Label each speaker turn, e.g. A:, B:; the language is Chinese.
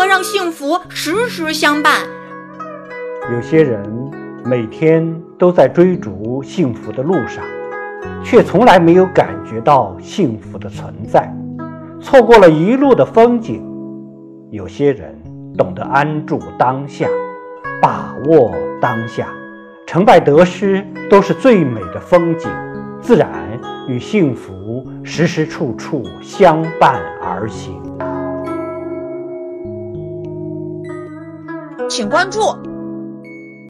A: 何让幸福时时相伴？
B: 有些人每天都在追逐幸福的路上，却从来没有感觉到幸福的存在，错过了一路的风景。有些人懂得安住当下，把握当下，成败得失都是最美的风景，自然与幸福时时处处相伴而行。
A: 请关注。